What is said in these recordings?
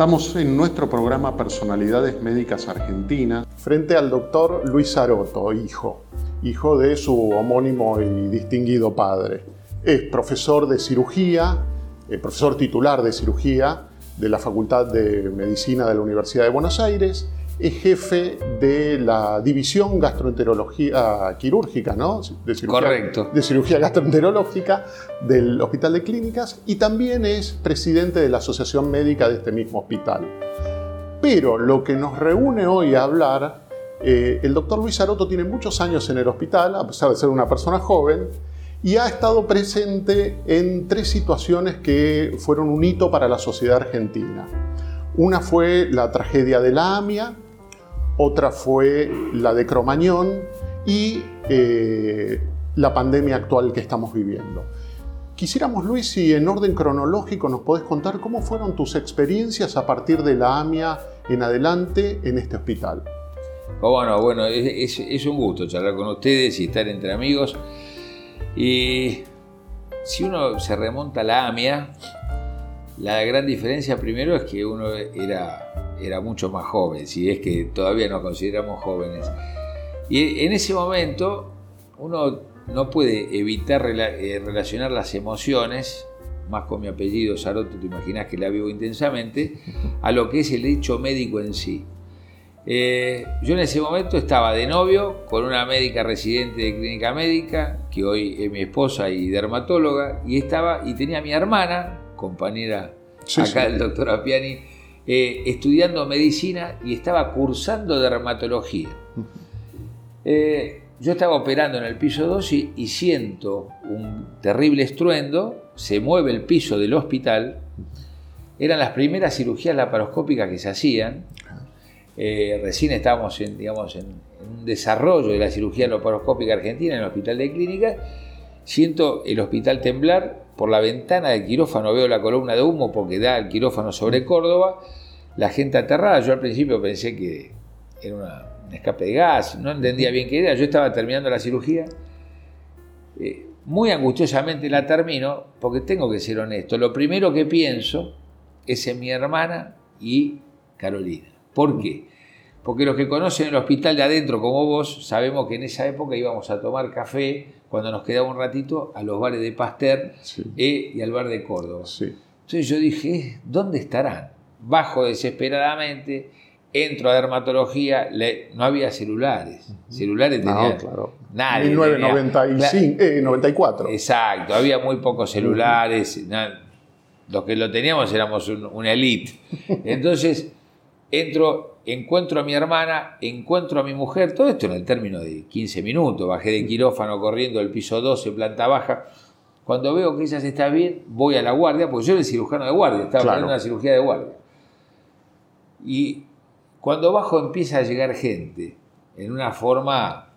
Estamos en nuestro programa Personalidades Médicas Argentinas frente al doctor Luis Aroto, hijo, hijo de su homónimo y distinguido padre. Es profesor de cirugía, eh, profesor titular de cirugía de la Facultad de Medicina de la Universidad de Buenos Aires es jefe de la división gastroenterología quirúrgica, ¿no? De cirugía, Correcto. De cirugía gastroenterológica del Hospital de Clínicas y también es presidente de la Asociación Médica de este mismo hospital. Pero lo que nos reúne hoy a hablar, eh, el doctor Luis Aroto tiene muchos años en el hospital, a pesar de ser una persona joven, y ha estado presente en tres situaciones que fueron un hito para la sociedad argentina. Una fue la tragedia de la AMIA, otra fue la de Cromañón y eh, la pandemia actual que estamos viviendo. Quisiéramos, Luis, si en orden cronológico nos podés contar cómo fueron tus experiencias a partir de la AMIA en adelante en este hospital. Oh, bueno, bueno, es, un gusto charlar con ustedes y estar entre amigos. Y si uno se remonta a la AMIA, la gran diferencia primero es que uno era era mucho más joven, si es que todavía nos consideramos jóvenes. Y en ese momento uno no puede evitar eh, relacionar las emociones, más con mi apellido Saroto, te imaginas que la vivo intensamente, a lo que es el hecho médico en sí. Eh, yo en ese momento estaba de novio con una médica residente de clínica médica, que hoy es mi esposa y dermatóloga, y estaba y tenía a mi hermana, compañera acá del doctor Apiani, eh, estudiando medicina y estaba cursando dermatología. Eh, yo estaba operando en el piso 2 y, siento un terrible estruendo, se mueve el piso del hospital, eran las primeras cirugías laparoscópicas que se hacían, eh, recién estábamos en, digamos, en, un desarrollo de la cirugía laparoscópica argentina en el hospital de clínica, siento el hospital temblar, por la ventana del quirófano veo la columna de humo porque da el quirófano sobre Córdoba, la gente aterrada, yo al principio pensé que era un escape de gas, no entendía bien qué era, yo estaba terminando la cirugía, eh, muy angustiosamente la termino porque tengo que ser honesto, lo primero que pienso es en mi hermana y Carolina. ¿Por qué? Porque los que conocen el hospital de adentro como vos, sabemos que en esa época íbamos a tomar café cuando nos quedaba un ratito a los bares de Pasteur eh, y al bar de Córdoba. Entonces yo dije, ¿dónde estarán? Bajo desesperadamente, entro a dermatología, no había celulares. Celulares tenía claro. nadie. 1994. Eh, exacto, había muy pocos celulares. los que lo teníamos éramos una elite. Entonces entro, encuentro a mi hermana, encuentro a mi mujer, todo esto en el término de 15 minutos, bajé de quirófano corriendo del piso 12, planta baja. Cuando veo que ella se está bien, voy a la guardia, porque yo era el cirujano de guardia, estaba haciendo una cirugía de guardia. Y cuando bajo empieza a llegar gente en una forma,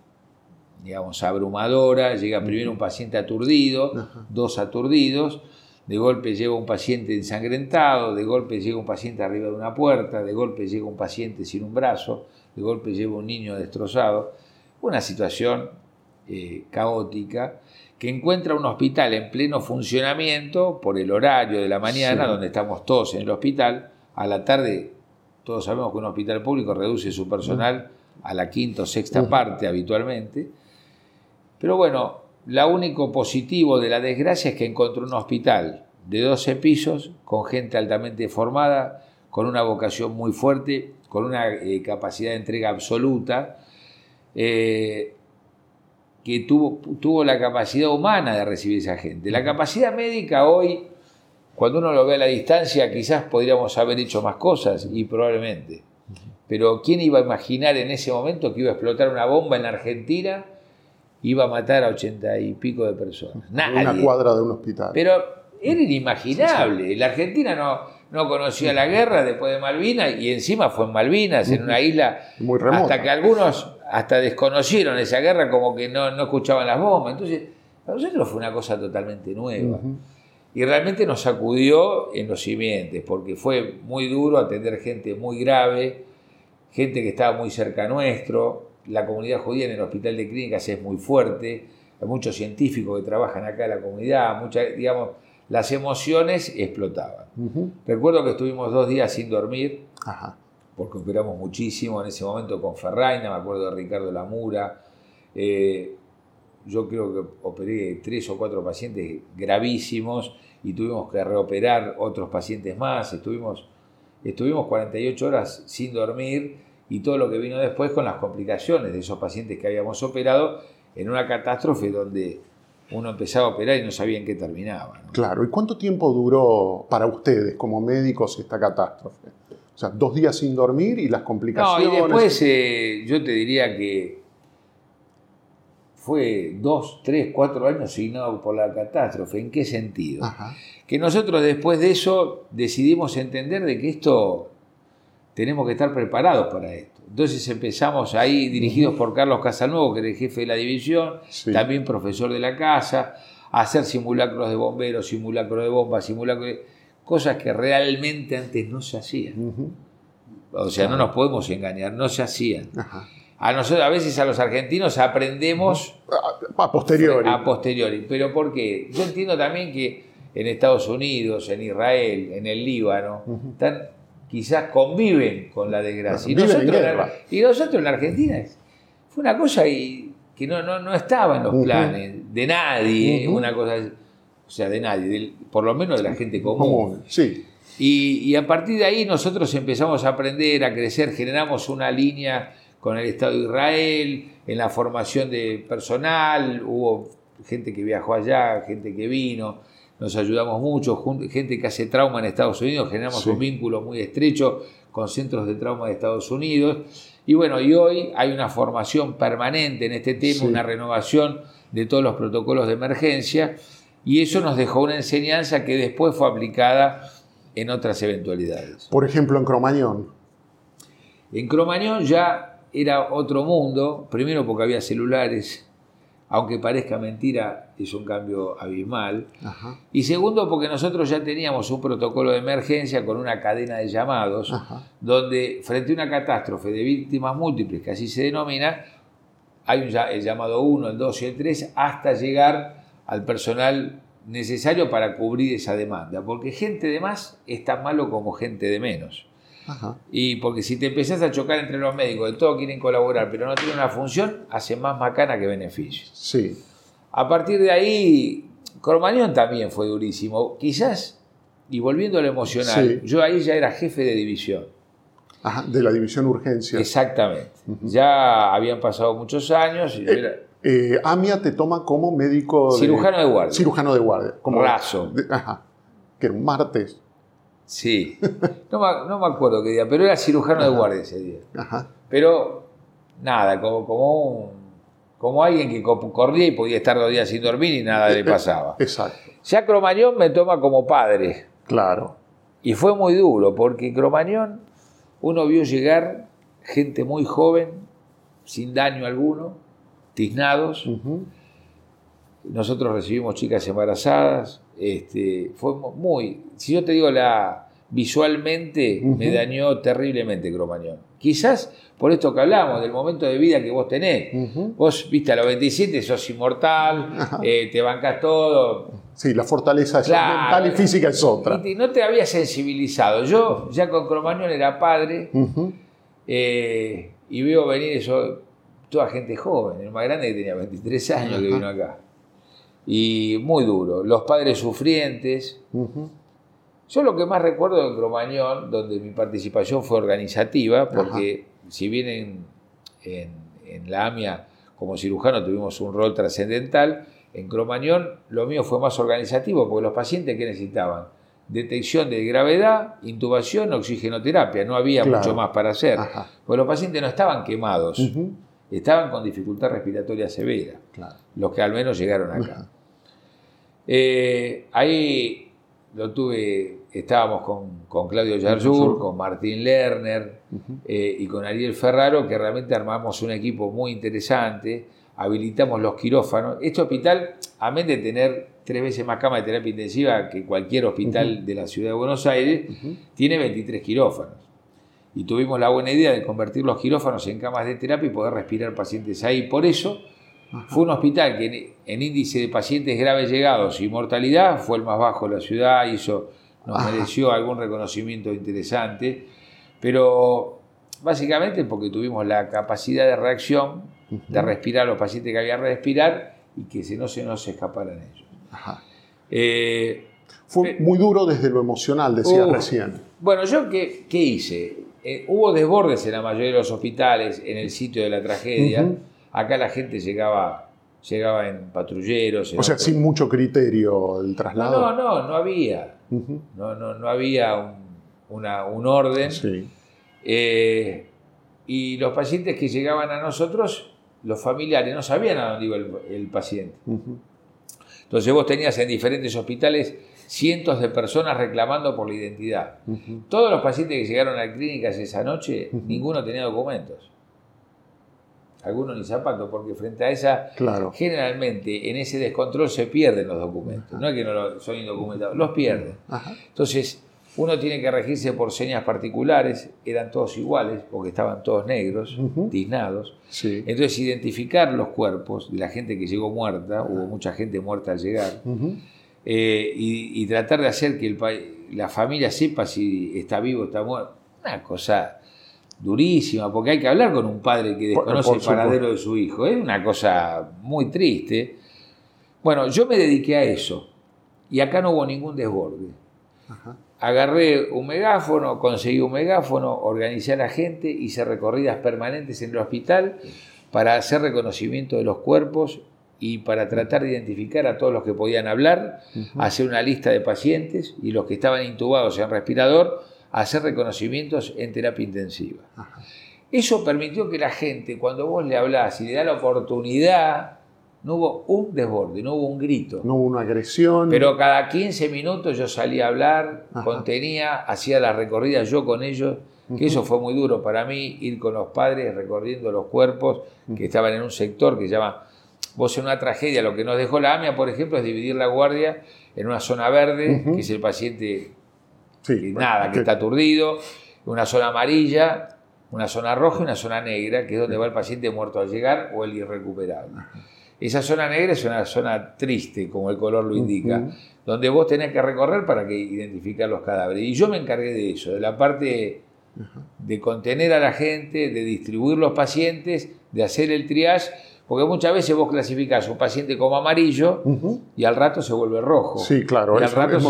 digamos, abrumadora, llega primero un paciente aturdido, dos aturdidos, de golpe llega un paciente ensangrentado, de golpe llega un paciente arriba de una puerta, de golpe llega un paciente sin un brazo, de golpe llega un niño destrozado. Una situación eh, caótica que encuentra un hospital en pleno funcionamiento por el horario de la mañana, donde estamos todos en el hospital, a la tarde todos sabemos que un hospital público reduce su personal a la quinta o sexta parte habitualmente. Pero bueno, lo único positivo de la desgracia es que encontró un hospital de 12 pisos, con gente altamente formada, con una vocación muy fuerte, con una eh, capacidad de entrega absoluta, eh, que tuvo, la capacidad humana de recibir esa gente. La capacidad médica hoy, cuando uno lo ve a la distancia, quizás podríamos haber hecho más cosas, y probablemente. Pero ¿quién iba a imaginar en ese momento que iba a explotar una bomba en la Argentina? Iba a matar a ochenta y pico de personas. Una cuadra de un hospital. Pero era inimaginable. La Argentina no, no conocía la guerra después de Malvinas y encima fue en Malvinas, en una isla muy remota. Hasta que algunos hasta desconocieron esa guerra como que no, no escuchaban las bombas. Entonces, para nosotros fue una cosa totalmente nueva. Y realmente nos sacudió en los simientes, porque fue muy duro atender gente muy grave, gente que estaba muy cerca nuestro, la comunidad judía en el hospital de clínicas es muy fuerte, hay muchos científicos que trabajan acá en la comunidad, mucha, digamos, las emociones explotaban. Recuerdo que estuvimos dos días sin dormir, porque operamos muchísimo en ese momento con Ferraina, me acuerdo de Ricardo Lamura. Eh, yo creo que operé tres o cuatro pacientes gravísimos y tuvimos que reoperar otros pacientes más. Estuvimos, estuvimos 48 horas sin dormir y todo lo que vino después con las complicaciones de esos pacientes que habíamos operado en una catástrofe donde uno empezaba a operar y no sabía en qué terminaba. Claro, ¿y cuánto tiempo duró para ustedes como médicos esta catástrofe? O sea, dos días sin dormir y las complicaciones. No, y después eh, yo te diría que fue dos, tres, cuatro años signado por la catástrofe. ¿En qué sentido? Que nosotros después de eso decidimos entender de que esto tenemos que estar preparados para esto. Entonces empezamos ahí, dirigidos por Carlos Casanuevo, que era el jefe de la división, también profesor de la casa, a hacer simulacros de bomberos, simulacros de bombas, simulacros de... cosas que realmente antes no se hacían. O sea, no nos podemos engañar, no se hacían. A nosotros, a veces a los argentinos aprendemos a, posteriori. A posteriori. Pero ¿por qué? Yo entiendo también que en Estados Unidos, en Israel, en el Líbano, están quizás conviven con la desgracia. y, nosotros en, la Argentina fue una cosa que no, no, estaba en los planes de nadie, una cosa, o sea, de nadie, por lo menos de la gente común. Sí. Y, a partir de ahí nosotros empezamos a aprender, a crecer, generamos una línea con el Estado de Israel, en la formación de personal, hubo gente que viajó allá, gente que vino, nos ayudamos mucho, gente que hace trauma en Estados Unidos, generamos un vínculo muy estrecho con centros de trauma de Estados Unidos. Y bueno, y hoy hay una formación permanente en este tema, una renovación de todos los protocolos de emergencia, y eso nos dejó una enseñanza que después fue aplicada en otras eventualidades. Por ejemplo, en Cromañón. En Cromañón ya era otro mundo, primero porque había celulares, aunque parezca mentira, es un cambio abismal. Y segundo, porque nosotros ya teníamos un protocolo de emergencia con una cadena de llamados, donde frente a una catástrofe de víctimas múltiples, que así se denomina, hay un, el llamado 1, el 2 y el 3, hasta llegar al personal necesario para cubrir esa demanda. Porque gente de más es tan malo como gente de menos. Y porque si te empezás a chocar entre los médicos, de todos quieren colaborar, pero no tienen una función, hace más macana que beneficio. Sí. A partir de ahí, Cromañón también fue durísimo. Quizás, y volviendo a lo emocional, yo ahí ya era jefe de división. de la división urgencia. Exactamente. Ya habían pasado muchos años. Y eh, eh, AMIA te toma como médico. Cirujano de, guardia. Cirujano de guardia. Como Raso. ajá. Que era un martes. Sí, no me, acuerdo qué día, pero era cirujano de guardia ese día. Pero nada, como, como, como alguien que corría y podía estar dos días sin dormir y nada le eh, pasaba. Exacto. Ya Cromañón me toma como padre. Claro. Y fue muy duro, porque Cromañón uno vio llegar gente muy joven, sin daño alguno, tiznados. Nosotros recibimos chicas embarazadas, este, fue muy, si yo te digo la visualmente me dañó terriblemente Cromañón. Quizás por esto que hablamos, del momento de vida que vos tenés. Vos, viste, a los 27 sos inmortal, eh, te bancas todo. Sí, la fortaleza mental y física es otra. Y no te había sensibilizado. Yo ya con Cromañón era padre eh, y veo venir eso, toda gente joven, el más grande que tenía 23 años que vino acá y muy duro. Los padres sufrientes. Yo lo que más recuerdo de Cromañón, donde mi participación fue organizativa, porque si bien en, la AMIA como cirujano tuvimos un rol trascendental, en Cromañón lo mío fue más organizativo, porque los pacientes que necesitaban detección de gravedad, intubación, oxigenoterapia, no había mucho más para hacer, porque los pacientes no estaban quemados estaban con dificultad respiratoria severa, los que al menos llegaron acá. Eh, ahí lo tuve, estábamos con, Claudio Yarjur, con Martín Lerner eh, y con Ariel Ferraro, que realmente armamos un equipo muy interesante, habilitamos los quirófanos. Este hospital, a menos de tener tres veces más camas de terapia intensiva que cualquier hospital de la ciudad de Buenos Aires, tiene 23 quirófanos. Y tuvimos la buena idea de convertir los quirófanos en camas de terapia y poder respirar pacientes ahí. Por eso Fue un hospital que en, índice de pacientes graves llegados y mortalidad fue el más bajo de la ciudad, hizo, nos Ajá. mereció algún reconocimiento interesante, pero básicamente porque tuvimos la capacidad de reacción, de respirar a los pacientes que había que respirar y que se, no se nos escaparan ellos. Ajá. Eh, Fue muy duro desde lo emocional, decías Uf. recién. Bueno, yo qué, qué hice? Eh, hubo desbordes en la mayoría de los hospitales en el sitio de la tragedia. Acá la gente llegaba, llegaba en patrulleros. en O sea, sin mucho criterio el traslado. no, no, no había. No, no, no había un, una- un orden. Sí. Eh, y los pacientes que llegaban a nosotros, los familiares no sabían a dónde iba el, el paciente. Entonces vos tenías en diferentes hospitales cientos de personas reclamando por la identidad. Todos los pacientes que llegaron a clínicas esa noche, ninguno tenía documentos. Algunos ni zapatos, porque frente a esa, Claro. generalmente en ese descontrol se pierden los documentos. No es que no lo- son indocumentados, los pierden. Ajá. Entonces, uno tiene que regirse por señas particulares, eran todos iguales, porque estaban todos negros, Ujú. tiznados. Sí. Entonces, identificar los cuerpos de la gente que llegó muerta, hubo mucha gente muerta al llegar, eh, y, y tratar de hacer que el pa- la familia sepa si está vivo o está muerto. Una cosa durísima, porque hay que hablar con un padre que desconoce por el paradero de su hijo. Es una cosa muy triste. Bueno, yo me dediqué a eso y acá no hubo ningún desborde. Ajá. Agarré un megáfono, conseguí un megáfono, organicé a la gente, hice recorridas permanentes en el hospital para hacer reconocimiento de los cuerpos y para tratar de identificar a todos los que podían hablar, hacer una lista de pacientes y los que estaban intubados en respirador, hacer reconocimientos en terapia intensiva. Ajá. Eso permitió que la gente, cuando vos le hablás y le das la oportunidad, no hubo un desborde, no hubo un grito. No hubo una agresión. Pero cada 15 minutos yo salía a hablar, Ajá. contenía, hacía la recorrida yo con ellos, que eso fue muy duro para mí, ir con los padres recorriendo los cuerpos que estaban en un sector que se llama, vos en una tragedia, lo que nos dejó la AMIA, por ejemplo, es dividir la guardia en una zona verde, que es el paciente Sí, que bueno, nada, que está aturdido, una zona amarilla, una zona roja y una zona negra, que es donde va el paciente muerto al llegar o el irrecuperable. Esa zona negra es una zona triste, como el color lo indica, donde vos tenés que recorrer para que identificar los cadáveres. Y yo me encargué de eso, de la parte de contener a la gente, de distribuir los pacientes, de hacer el triage, porque muchas veces vos clasificás un paciente como amarillo y al rato se vuelve rojo. Sí, claro, Y al rato es se-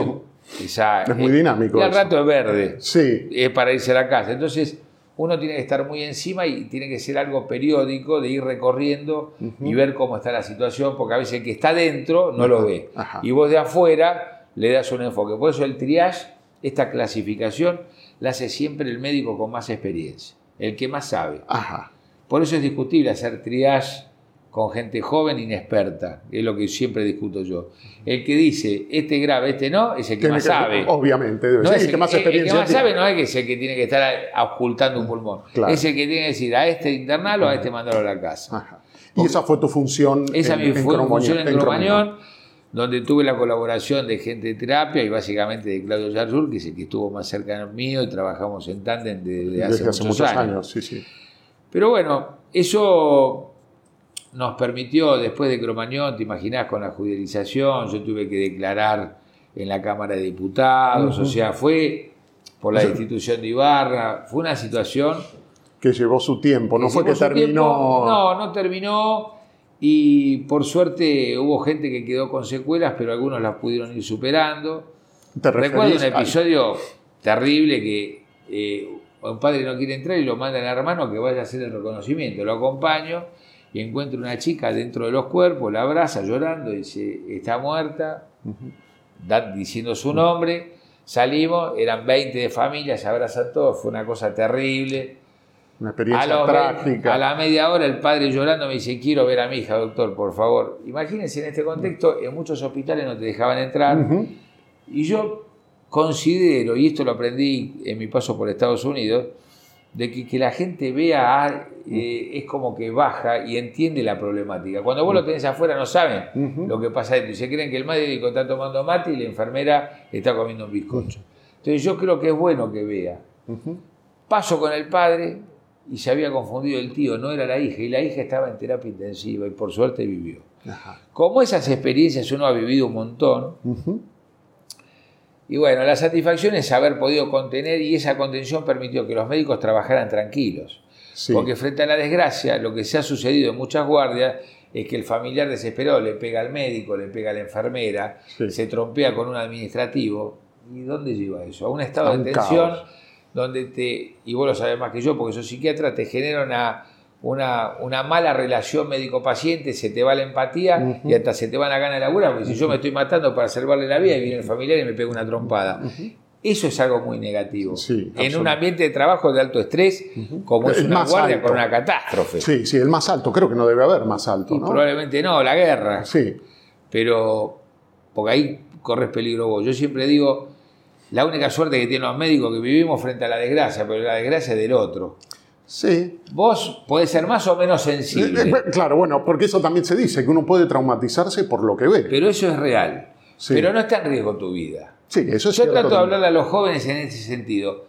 muy- es muy eh, dinámico Y al eso. rato es verde Sí, es para irse a la casa. Entonces, uno tiene que estar muy encima y tiene que ser algo periódico de ir recorriendo y ver cómo está la situación, porque a veces el que está dentro no lo ve. Ajá. Y vos de afuera le das un enfoque. Por eso el triage, esta clasificación, la hace siempre el médico con más experiencia, el que más sabe. ajá. Por eso es discutible hacer triage con gente joven inexperta, es lo que siempre discuto yo. El que dice, este grave, este no, es el que Tiene más que- sabe. Obviamente, debe No ser es el que más el- el experiencia que más tiene. sabe no es que es el que tiene que estar ocultando un pulmón. Claro. Es el que tiene que decir a este internarlo, a este mandarlo a la casa. Ajá. Y esa fue tu función Esa en, mi en Cromañón- función en en Cromañón, donde tuve la colaboración de gente de terapia y básicamente de Claudio Yarzul, que es el que estuvo más cerca mío y trabajamos en tándem desde hace, Desde hace muchos, muchos años. años, sí, sí. Pero bueno, eso nos permitió, después de Cromañón, te imaginás, con la judicialización, yo tuve que declarar en la Cámara de Diputados, o sea, fue por la destitución de Ibarra, fue una situación... Que llevó su tiempo, no fue que terminó. tiempo. No, no terminó y por suerte hubo gente que quedó con secuelas, pero algunos las pudieron ir superando. Te Recuerdo un a- episodio terrible que eh, un padre no quiere entrar y lo manda al hermano que vaya a hacer el reconocimiento. Lo acompaño y encuentro una chica dentro de los cuerpos, la abraza llorando, dice, está muerta, da- diciendo su nombre. Salimos, eran 20 de familia, se abrazan todos, fue una cosa terrible. Una A, experiencia ve- trágica. a la media hora el padre llorando me dice, quiero ver a mi hija, doctor, por favor. Imagínense en este contexto, en muchos hospitales no te dejaban entrar. Y yo considero, y esto lo aprendí en mi paso por Estados Unidos, de que, que la gente vea, ah, eh, es como que baja y entiende la problemática. Cuando vos lo tenés afuera no saben lo que pasa dentro. Y se creen que el médico está tomando mate y la enfermera está comiendo un bizcocho. Entonces yo creo que es bueno que vea. Paso con el padre, y se había confundido el tío, no era la hija, y la hija estaba en terapia intensiva y por suerte vivió. Como esas experiencias uno ha vivido un montón, y bueno, la satisfacción es haber podido contener y esa contención permitió que los médicos trabajaran tranquilos. Porque frente a la desgracia, lo que se ha sucedido en muchas guardias es que el familiar desesperado le pega al médico, le pega a la enfermera, se trompea con un administrativo. ¿Y dónde lleva eso? A un estado de tensión donde te, y vos lo sabés más que yo porque sos psiquiatra, te genera una, una, una mala relación médico-paciente, se te va la empatía y hasta se te van a ganar de laburar, porque si yo me estoy matando para salvarle la vida y viene el familiar y me pega una trompada. Eso es algo muy negativo. en un ambiente de trabajo de alto estrés, como es una guardia con una catástrofe. Sí, sí, el más alto. Creo que no debe haber más alto. ¿no? Probablemente no, la guerra. Sí. Pero, porque ahí corres peligro vos. Yo siempre digo, la única suerte que tienen los médicos que vivimos frente a la desgracia, pero la desgracia es del otro. Sí. Vos podés ser más o menos sensible. Eh, eh, claro, bueno, porque eso también se dice, que uno puede traumatizarse por lo que ve. Pero eso es real. Pero no está en riesgo tu vida. Sí, eso es Yo trato de hablarle a los jóvenes en ese sentido.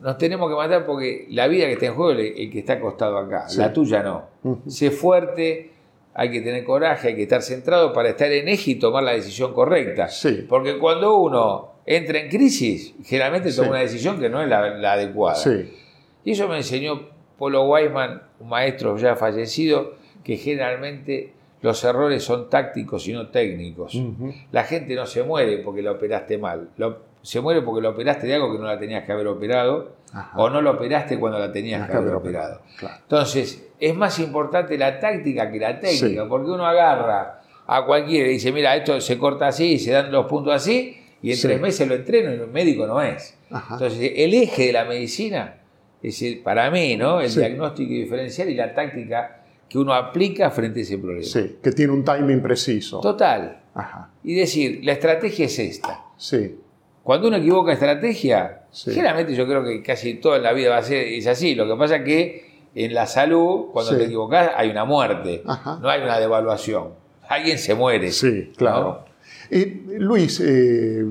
Nos tenemos que matar porque la vida que está en juego es el que está acostado acá, la tuya no. Sé fuerte, hay que tener coraje, hay que estar centrado para estar en eje y tomar la decisión correcta. Sí. Porque cuando uno entra en crisis, generalmente toma una decisión que no es la, adecuada. Sí. Y eso me enseñó Polo Weisman, un maestro ya fallecido, que generalmente los errores son tácticos y no técnicos. La gente no se muere porque la operaste mal. se muere porque la operaste de algo que no la tenías que haber operado o no lo operaste cuando la tenías que haber operado. Entonces, es más importante la táctica que la técnica, porque uno agarra a cualquiera y dice, mira, esto se corta así y se dan los puntos así, y en tres meses lo entreno y el médico no es. Entonces, el eje de la medicina es, para mí, ¿no? El diagnóstico diferencial y la táctica que uno aplica frente a ese problema. Sí, que tiene un timing preciso. Total. Y decir, la estrategia es esta. Sí. Cuando uno equivoca estrategia, generalmente yo creo que casi toda la vida va a ser es así. Lo que pasa es que en la salud, cuando te equivocas, hay una muerte, no hay una devaluación. Alguien se muere. Sí, claro. Eh, Luis, eh,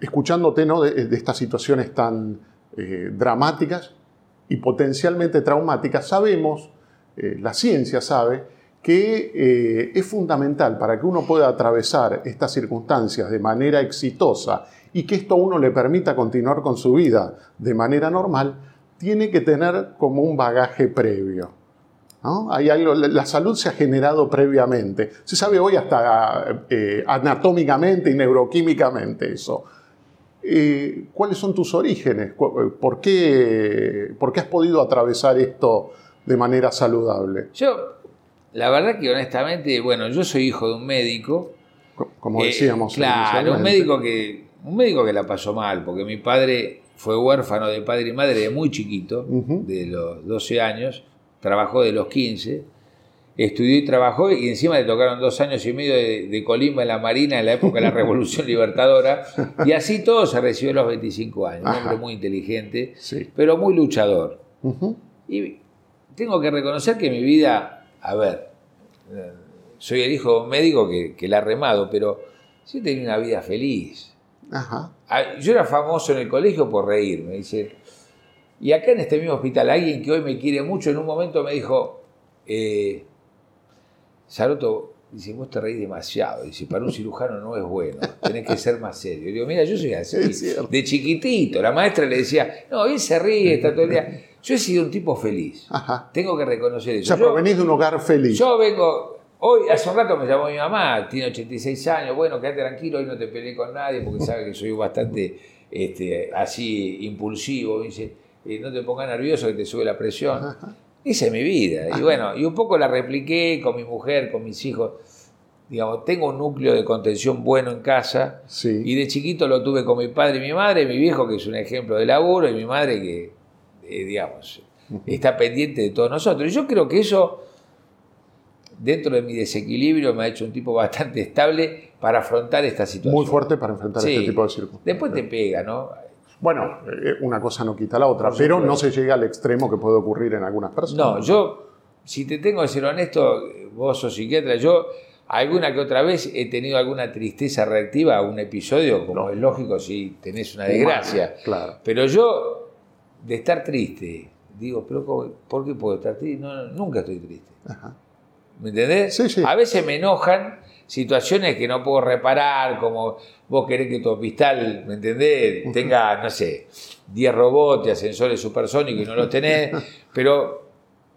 escuchándote ¿no? de, estas situaciones tan eh, dramáticas y potencialmente traumáticas, sabemos eh, la ciencia sabe que eh, es fundamental para que uno pueda atravesar estas circunstancias de manera exitosa y que esto a uno le permita continuar con su vida de manera normal, tiene que tener como un bagaje previo. Hay algo, la salud se ha generado previamente. Se sabe hoy hasta eh, anatómicamente y neuroquímicamente eso. ¿Cuáles son tus orígenes? ¿Por qué, ¿Por qué has podido atravesar esto de manera saludable? Yo, la verdad que honestamente, bueno, yo soy hijo de un médico. Como decíamos. claro, un médico, que, un médico que la pasó mal, porque mi padre fue huérfano de padre y madre de muy chiquito, de los 12 años, trabajó de los 15, estudió y trabajó y encima le tocaron dos años y medio de, colimba en la Marina en la época de la Revolución Libertadora y así todo se recibió a los 25 años, un hombre muy inteligente, pero muy luchador. Y tengo que reconocer que mi vida, a ver, soy el hijo de un médico que, la ha remado, pero sí tenía una vida feliz. Ah, yo era famoso en el colegio por reírme, dice. Y acá en este mismo hospital, alguien que hoy me quiere mucho, en un momento me dijo, eh, Saroto, dice, vos te reís demasiado. Dice, para un cirujano no es bueno, tenés que ser más serio. Y digo, mira, yo soy así, de chiquitito. La maestra le decía, no, él se ríe, está todo el día. Yo he sido un tipo feliz. Tengo que reconocer eso. O sea, provenís de un hogar feliz. Yo vengo. Hoy, hace un rato me llamó mi mamá, tiene 86 años. Bueno, quédate tranquilo, hoy no te peleé con nadie porque sabe que soy bastante este, así impulsivo. dice, eh, no te pongas nervioso que te sube la presión. Esa es mi vida. Y bueno, y un poco la repliqué con mi mujer, con mis hijos. Digamos, tengo un núcleo de contención bueno en casa. Y de chiquito lo tuve con mi padre y mi madre, mi viejo que es un ejemplo de laburo, y mi madre que eh, digamos, está pendiente de todos nosotros. Y yo creo que eso, dentro de mi desequilibrio, me ha hecho un tipo bastante estable para afrontar esta situación. Muy fuerte para enfrentar este tipo de circunstancias. Después te pega, ¿no? Bueno, eh, una cosa no quita la otra, pero no se llega al extremo que puede ocurrir en algunas personas. No, yo, si te tengo que ser honesto, vos sos psiquiatra, yo alguna que otra vez he tenido alguna tristeza reactiva a un episodio, como es lógico si tenés una desgracia. Claro. Pero yo de estar triste, digo, pero ¿cómo- ¿por qué puedo estar triste? No, no, nunca estoy triste. Ajá. ¿Me entendés? Sí, sí. A veces me enojan situaciones que no puedo reparar, como vos querés que tu hospital, ¿me entendés? Tenga, no sé, 10 robots ascensores supersónicos y no los tenés, pero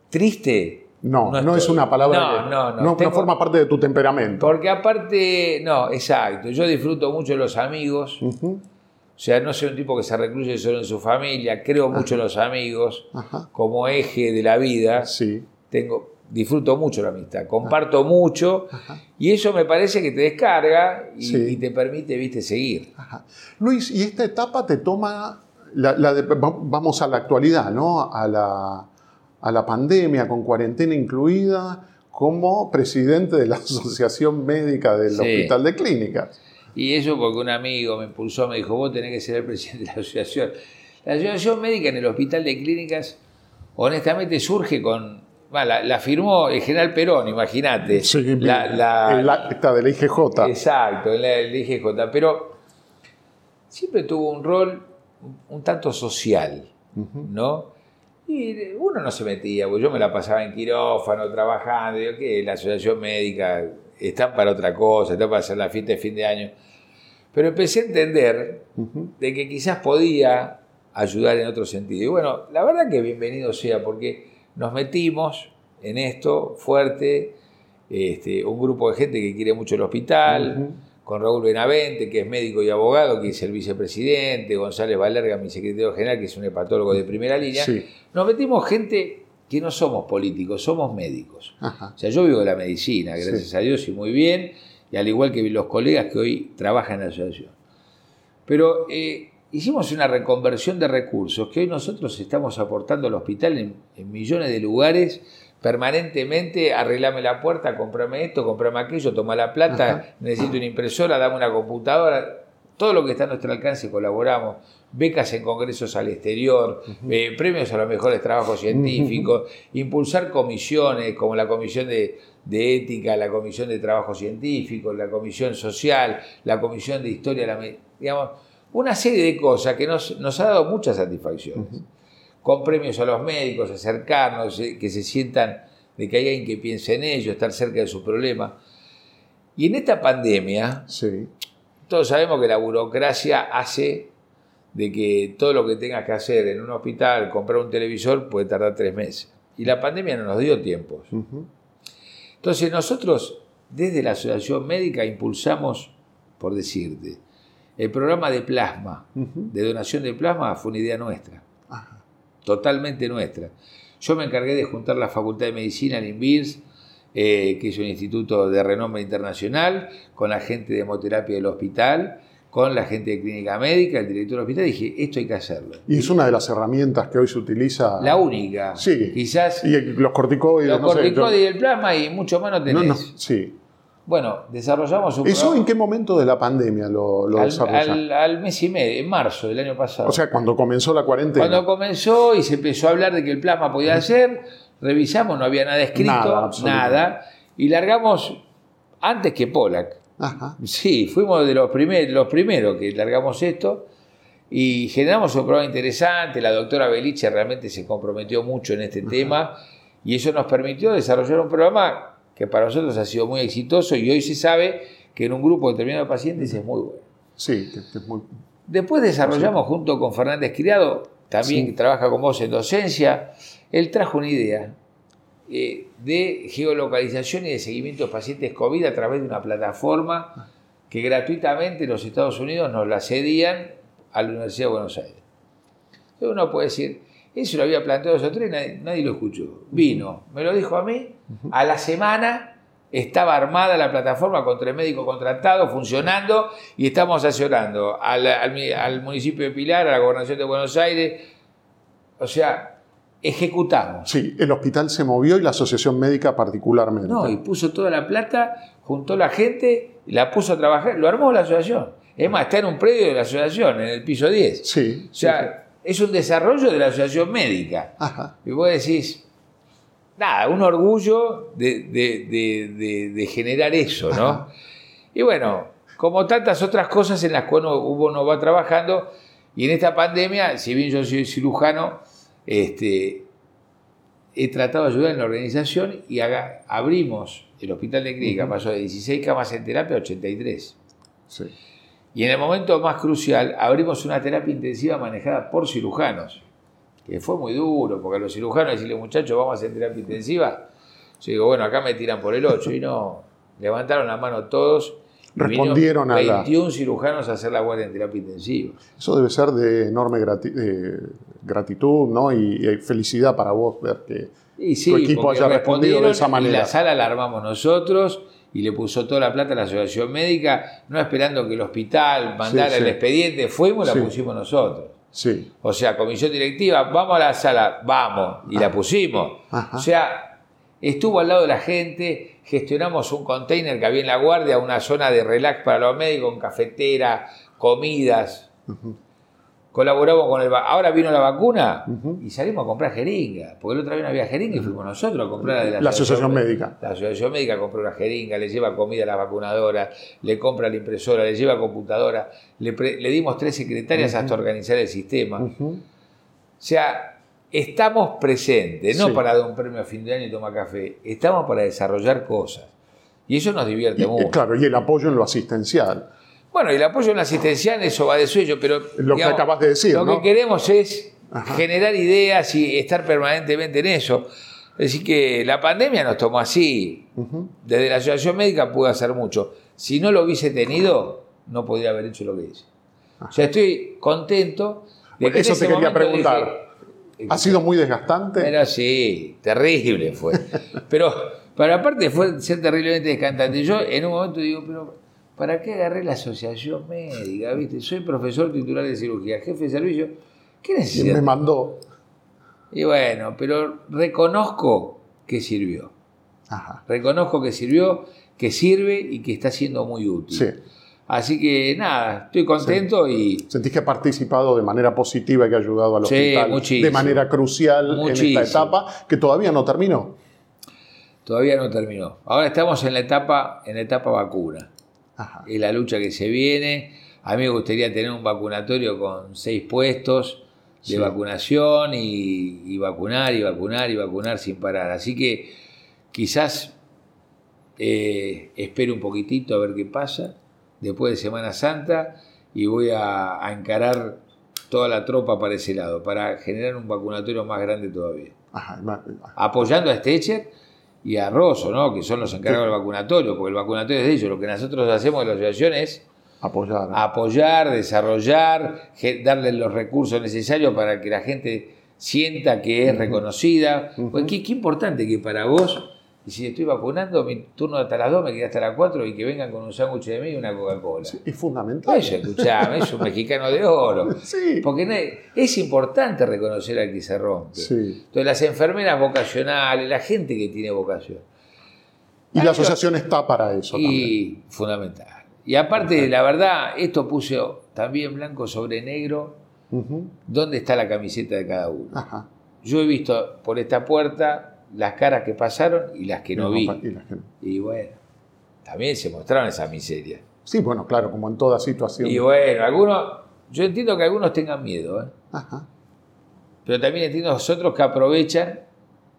triste. No, no, es una palabra No, que no, no. no Tengo- forma parte de tu temperamento. Porque aparte, no, exacto, yo disfruto mucho de los amigos, o sea, no soy un tipo que se recluye solo en su familia, creo mucho en los amigos Ajá. como eje de la vida. Sí. tengo, disfruto mucho la amistad, comparto mucho y eso me parece que te descarga y, Sí. y te permite, viste, seguir. Ajá. Luis, y esta etapa te toma, la, la de- va- vamos a la actualidad, ¿no? A la, a la pandemia, con cuarentena incluida, como presidente de la Asociación Médica del Sí. Hospital de Clínicas. Y eso porque un amigo me impulsó, me dijo, vos tenés que ser el presidente de la asociación. La asociación médica en el hospital de clínicas, honestamente, surge con... La, la firmó el general Perón, imagínate. Sí, La- la- el acta del IGJ. Exacto, la- el IGJ. Pero siempre tuvo un rol un, tanto social, ¿no? Y uno no se metía, porque yo me la pasaba en quirófano, trabajando, digo, que la asociación médica está para otra cosa, está para hacer la fiesta de fin de año. Pero empecé a entender de que quizás podía ayudar en otro sentido. Y bueno, la verdad que bienvenido sea, porque nos metimos en esto fuerte, este, un grupo de gente que quiere mucho el hospital, con Raúl Benavente, que es médico y abogado, que es el vicepresidente, González Valerga, mi secretario general, que es un hepatólogo de primera línea. Sí. Nos metimos gente que no somos políticos, somos médicos. Ajá. O sea, yo vivo de la medicina, gracias Sí. a Dios, y muy bien, y al igual que los colegas que hoy trabajan en la asociación. Pero eh, hicimos una reconversión de recursos que hoy nosotros estamos aportando al hospital en, en millones de lugares. Permanentemente, arreglame la puerta, comprame esto, comprame aquello, toma la plata, Ajá. necesito una impresora, dame una computadora, todo lo que está a nuestro alcance colaboramos, becas en congresos al exterior, eh, premios a los mejores trabajos científicos, impulsar comisiones como la comisión de, de ética, la comisión de trabajo científico, la comisión social, la comisión de historia, la digamos, una serie de cosas que nos, nos ha dado muchas satisfacciones. Con premios a los médicos, acercarnos, que se sientan de que hay alguien que piense en ellos, estar cerca de su problema. Y en esta pandemia, Sí. todos sabemos que la burocracia hace de que todo lo que tengas que hacer en un hospital, comprar un televisor, puede tardar tres meses. Y la pandemia no nos dio tiempos. Entonces nosotros, desde la Asociación Médica, impulsamos, por decirte, el programa de plasma, de donación de plasma, fue una idea nuestra, Ajá. totalmente nuestra. Yo me encargué de juntar la Facultad de Medicina, el INVIRS, eh, que es un instituto de renombre internacional, con la gente de hemoterapia del hospital, con la gente de clínica médica, el director del hospital, dije, esto hay que hacerlo. Y es una de las herramientas que hoy se utiliza. La única. Sí. Quizás Y el- los corticoides. los no sé, yo- corticoides y el plasma y mucho más no tenés. no, no, sí. Bueno, desarrollamos un ¿Eso programa en qué momento de la pandemia lo, lo al, desarrollaron? al- al mes y medio, en marzo del año pasado. O sea, cuando comenzó la cuarentena. Cuando comenzó y se empezó a hablar de que el plasma podía hacer, revisamos, no había nada escrito, Nada, nada, y largamos antes que Pollack. Ajá. Sí, fuimos de los, primer- los primeros que largamos esto y generamos un programa interesante. La doctora Beliche realmente se comprometió mucho en este tema y eso nos permitió desarrollar un programa que para nosotros ha sido muy exitoso y hoy se sabe que en un grupo determinado de pacientes es muy bueno. Sí, que, es muy. Después desarrollamos junto con Fernández Criado, también Sí. que trabaja con vos en docencia, él trajo una idea eh, de geolocalización y de seguimiento de pacientes COVID a través de una plataforma que gratuitamente los Estados Unidos nos la cedían a la Universidad de Buenos Aires. Entonces uno puede decir, eso lo había planteado dos o tres, nadie, nadie lo escuchó. Vino, me lo dijo a mí, a la semana estaba armada la plataforma con tres médicos contratados, funcionando, y estamos asesorando al, al mi- al municipio de Pilar, a la gobernación de Buenos Aires. O sea, ejecutamos. Sí, el hospital se movió y la asociación médica particularmente. No, y puso toda la plata, juntó la gente, la puso a trabajar, lo armó la asociación. Es más, está en un predio de la asociación, en el piso 10. Sí. O sea, es un desarrollo de la asociación médica. Ajá. Y vos decís, nada, un orgullo de, de- de- generar eso, ¿no? Y bueno, como tantas otras cosas en las cuales uno, uno va trabajando, y en esta pandemia, si bien yo soy cirujano, este, he tratado de ayudar en la organización y haga- abrimos el hospital de clínica, pasó de 16 camas en terapia a 83. Sí. Y en el momento más crucial, abrimos una terapia intensiva manejada por cirujanos, que fue muy duro, porque a los cirujanos decirle, muchachos, vamos a hacer terapia intensiva. Yo digo, bueno, acá me tiran por el 8, y no, levantaron la mano todos. y Respondieron a la- 21 cirujanos a hacer la guardia en terapia intensiva. Eso debe ser de enorme grati- eh, gratitud ¿no? y, y felicidad para vos ver que Y sí, tu equipo haya respondido de esa Y manera. la sala la armamos nosotros y le puso toda la plata a la asociación médica, no esperando que el hospital mandara Sí, sí. el expediente, fuimos y Sí. la pusimos nosotros. Sí. O sea, comisión directiva, vamos a la sala, vamos, y la pusimos. Ajá. O sea, estuvo al lado de la gente, gestionamos un container que había en la guardia, una zona de relax para los médicos, con cafetera, comidas. Colaboramos con el... Ahora vino la vacuna y salimos a comprar jeringa, porque la otra vez no había jeringa y fuimos nosotros a comprar de la, La asociación médica. La asociación médica compró una jeringa, le lleva comida a la vacunadora, le compra la impresora, le lleva computadora, le, pre- le dimos tres secretarias hasta organizar el sistema. O sea, estamos presentes, no Sí. para dar un premio a fin de año y tomar café, estamos para desarrollar cosas. Y eso nos divierte Y, mucho. claro, y el apoyo en lo asistencial. Bueno, y el apoyo en la asistencial, eso va de suyo, pero. Lo que acabas de decir, Lo ¿no? que queremos es Ajá. generar ideas y estar permanentemente en eso. Es decir, que la pandemia nos tomó así. Desde la asociación médica pude hacer mucho. Si no lo hubiese tenido, no podría haber hecho lo que hice. O sea, estoy contento de que Eso te quería preguntar. dije, ¿Ha sido muy desgastante? pero sí, terrible fue. Pero, pero aparte fue ser terriblemente descantante. Yo en un momento digo, pero ¿para qué agarré la asociación médica? ¿Viste? Soy profesor titular de cirugía, jefe de servicio. ¿Qué ¿Quién necesidad? me mandó? Y bueno, pero reconozco que sirvió. Ajá. Reconozco que sirvió, que sirve y que está siendo muy útil. Sí. Así que nada, estoy contento y ¿Sentís que ha participado de manera positiva y que ha ayudado al Sí, hospital muchísimo. de manera crucial en Muchísimo. esta etapa que todavía no terminó? todavía no terminó. Ahora estamos en la etapa, en la etapa vacuna. Ajá. es la lucha que se viene. A mí me gustaría tener un vacunatorio con seis puestos de Sí. vacunación y, y vacunar y vacunar y vacunar sin parar. Así que quizás eh, espere un poquitito a ver qué pasa después de Semana Santa y voy a, a encarar toda la tropa para ese lado, para generar un vacunatorio más grande todavía. Ajá. Apoyando a Stecher y a Rosso, ¿no? que son los encargados del vacunatorio, porque el vacunatorio es de ellos. Lo que nosotros hacemos en la asociación es Apoyar. apoyar, desarrollar, darle los recursos necesarios para que la gente sienta que es reconocida. Pues qué, qué importante que para vos, y si estoy vacunando, mi turno hasta las 2, me queda hasta las 4 y que vengan con un sándwich de mí y una Coca-Cola. Es fundamental. Eso, escuchame, es un mexicano de oro. Sí. Porque es, importante reconocer al que se rompe. Sí. Entonces, las enfermeras vocacionales, la gente que tiene vocación. Y la asociación está para eso también. Y fundamental. Y aparte, la verdad, esto puso también blanco sobre negro dónde está la camiseta de cada uno. Ajá. Yo he visto por esta puerta las caras que pasaron y las que no vi. Y Y bueno, también se mostraron esas miserias. Sí, bueno, claro, como en toda situación. Y bueno, algunos, yo entiendo que algunos tengan miedo, ¿eh? Ajá. pero también entiendo a los otros que aprovechan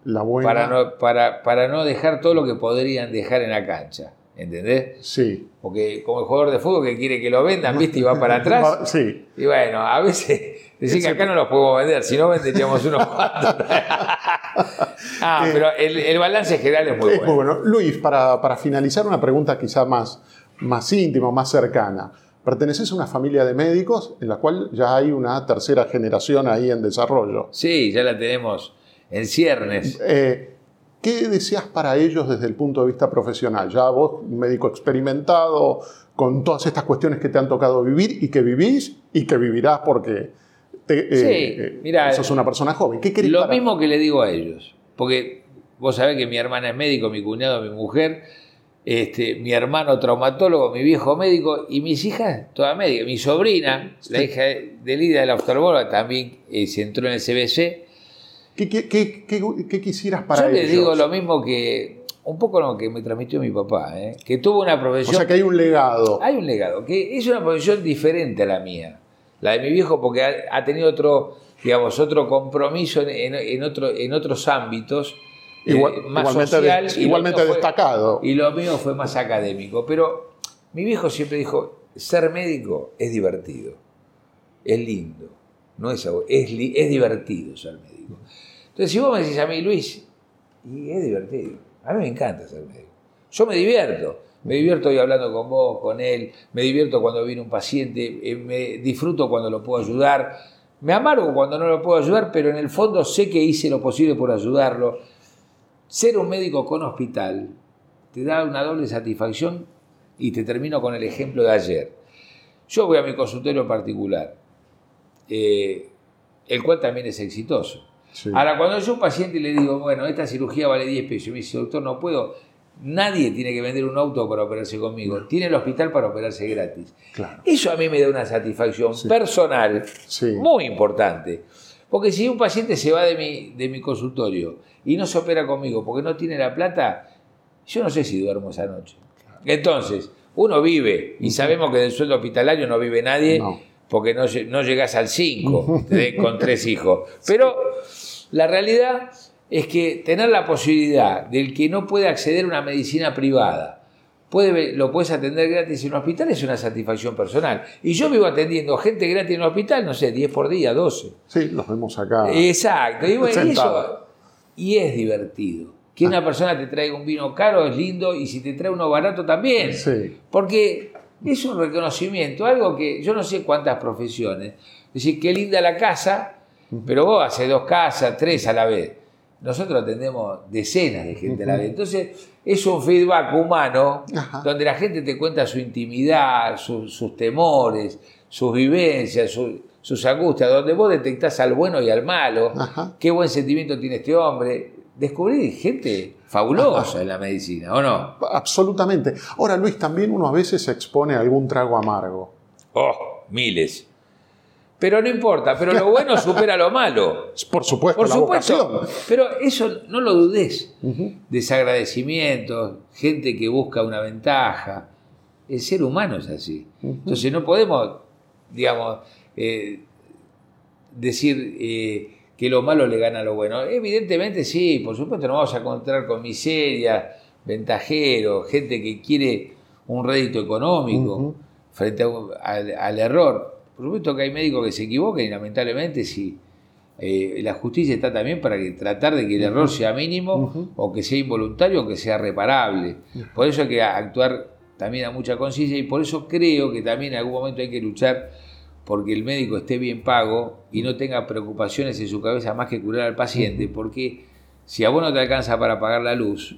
La buena. para no, para, para no dejar todo lo que podrían dejar en la cancha. ¿Entendés? Sí. Porque como el jugador de fútbol que quiere que lo vendan, ¿viste? Y va para atrás. Sí. Y bueno, a veces decir que acá no los podemos vender, si no venderíamos unos cuantos. ah, pero el, el balance general es muy Es bueno. muy bueno. Luis, para, para finalizar, una pregunta quizá más, más íntima, más cercana. Perteneces a una familia de médicos en la cual ya hay una tercera generación ahí en desarrollo. Sí, ya la tenemos en ciernes. Eh, ¿Qué deseas para ellos desde el punto de vista profesional? Ya vos, un médico experimentado, con todas estas cuestiones que te han tocado vivir y que vivís y que vivirás porque te- Sí, eh, sos una persona joven. ¿Qué querés Lo para- mismo que le digo a ellos. Porque vos sabés que mi hermana es médico, mi cuñado, mi mujer, este, mi hermano traumatólogo, mi viejo médico y mis hijas, todas médicas. Mi sobrina, la hija de Lida de la oftalmóloga, también eh, se entró en el CBC. ¿Qué, qué- qué- qué- qué quisieras para Yo ellos? les digo lo mismo que, un poco lo que me transmitió mi papá, ¿eh? que tuvo una O profesión. sea que hay un legado. Hay un legado, que es una profesión diferente a la mía. La de mi viejo, porque ha, ha tenido otro, digamos, otro compromiso en, en, otro, en otros ámbitos. Igual, más igualmente, igualmente destacado. y lo mío fue más académico. Pero mi viejo siempre dijo, ser médico es divertido, es lindo, no es, es, es divertido ser médico. Entonces, si vos me decís a mí, Luis, y es divertido, a mí me encanta ser médico. Yo me divierto. Me divierto hoy hablando con vos, con él, me divierto cuando viene un paciente, eh, me disfruto cuando lo puedo ayudar, me amargo cuando no lo puedo ayudar, pero en el fondo sé que hice lo posible por ayudarlo. Ser un médico con hospital te da una doble satisfacción y te termino con el ejemplo de ayer. Yo voy a mi consultorio particular, eh, el cual también es exitoso. Ahora, cuando yo a un paciente le digo, bueno, esta cirugía vale 10 pesos, y me dice, doctor, no puedo, Nadie tiene que vender un auto para operarse conmigo. Tiene el hospital para operarse gratis. Eso a mí me da una satisfacción personal muy importante. Porque si un paciente se va de mi, de mi consultorio y no se opera conmigo porque no tiene la plata, yo no sé si duermo esa noche. Entonces, uno vive y sabemos que del sueldo hospitalario no vive nadie porque no, no llegas al 5 con tres hijos. Pero la realidad es que tener la posibilidad del que no puede acceder a una medicina privada, puede, lo puedes atender gratis en un hospital, es una satisfacción personal. Y yo vivo atendiendo gente gratis en un hospital, no sé, 10 por día, 12. Sí, los vemos acá. Exacto. Y, eso, y es divertido. Que una persona te traiga un vino caro es lindo y si te trae uno barato también. Sí. Porque es un reconocimiento, algo que yo no sé cuántas profesiones. Es decir, qué linda la casa, pero vos haces dos casas, tres a la vez nosotros atendemos decenas de gente a la vez. Entonces, es un feedback humano donde la gente te cuenta su intimidad, sus temores, sus vivencias, sus angustias, donde vos detectás al bueno y al malo, qué buen sentimiento tiene este hombre. Descubrí gente fabulosa en la medicina, ¿o no? Absolutamente. Ahora, Luis, también uno a veces se expone a algún trago amargo. Oh, miles. Pero no importa, pero lo bueno supera lo malo. Por supuesto, Por supuesto. Pero eso no lo dudes. Desagradecimientos, gente que busca una ventaja. El ser humano es así. Entonces no podemos, digamos, eh, decir eh, que lo malo le gana a lo bueno. Evidentemente sí, por supuesto nos vamos a encontrar con miseria, ventajeros, gente que quiere un rédito económico frente al error por supuesto que hay médicos que se equivocan y lamentablemente si eh, la justicia está también para que, tratar de que el error sea mínimo o que sea involuntario o que sea reparable. Por eso hay que actuar también a mucha conciencia y por eso creo que también en algún momento hay que luchar porque el médico esté bien pago y no tenga preocupaciones en su cabeza más que curar al paciente, porque si a vos no te alcanza para pagar la luz,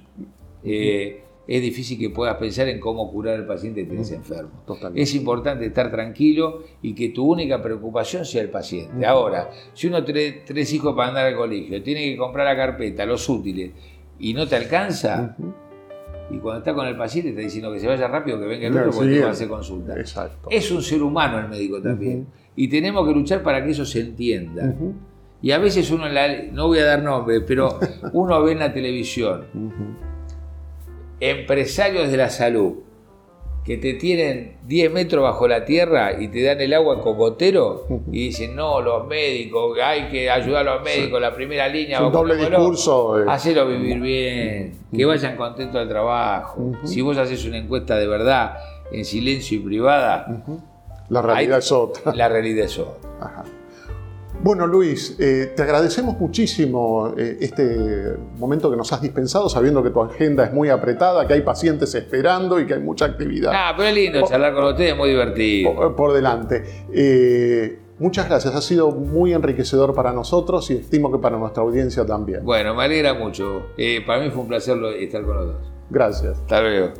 eh, es difícil que puedas pensar en cómo curar al paciente que tenés enfermo. Es importante estar tranquilo y que tu única preocupación sea el paciente. Ahora, si uno tiene tres hijos para andar al colegio, tiene que comprar la carpeta, los útiles, y no te alcanza, y cuando está con el paciente está diciendo que se vaya rápido, que venga el otro porque te va a hacer consulta. Es un ser humano el médico también. Y tenemos que luchar para que eso se entienda. Y a veces uno, no voy a dar nombres, pero uno ve en la televisión empresarios de la salud que te tienen 10 metros bajo la tierra y te dan el agua con botero y dicen, no, los médicos, hay que ayudar a los médicos, la primera línea. un doble discurso. Eh. Hacelo vivir bien, que vayan contentos al trabajo. Si vos haces una encuesta de verdad, en silencio y privada, la realidad es otra. La realidad es otra. Bueno, Luis, eh, te agradecemos muchísimo eh, este momento que nos has dispensado, sabiendo que tu agenda es muy apretada, que hay pacientes esperando y que hay mucha actividad. Ah, pero es lindo charlar con ustedes, muy divertido. Por, delante. Eh, muchas gracias, ha sido muy enriquecedor para nosotros y estimo que para nuestra audiencia también. Bueno, me alegra mucho. para mí fue un placer estar con los dos. Gracias. Hasta luego.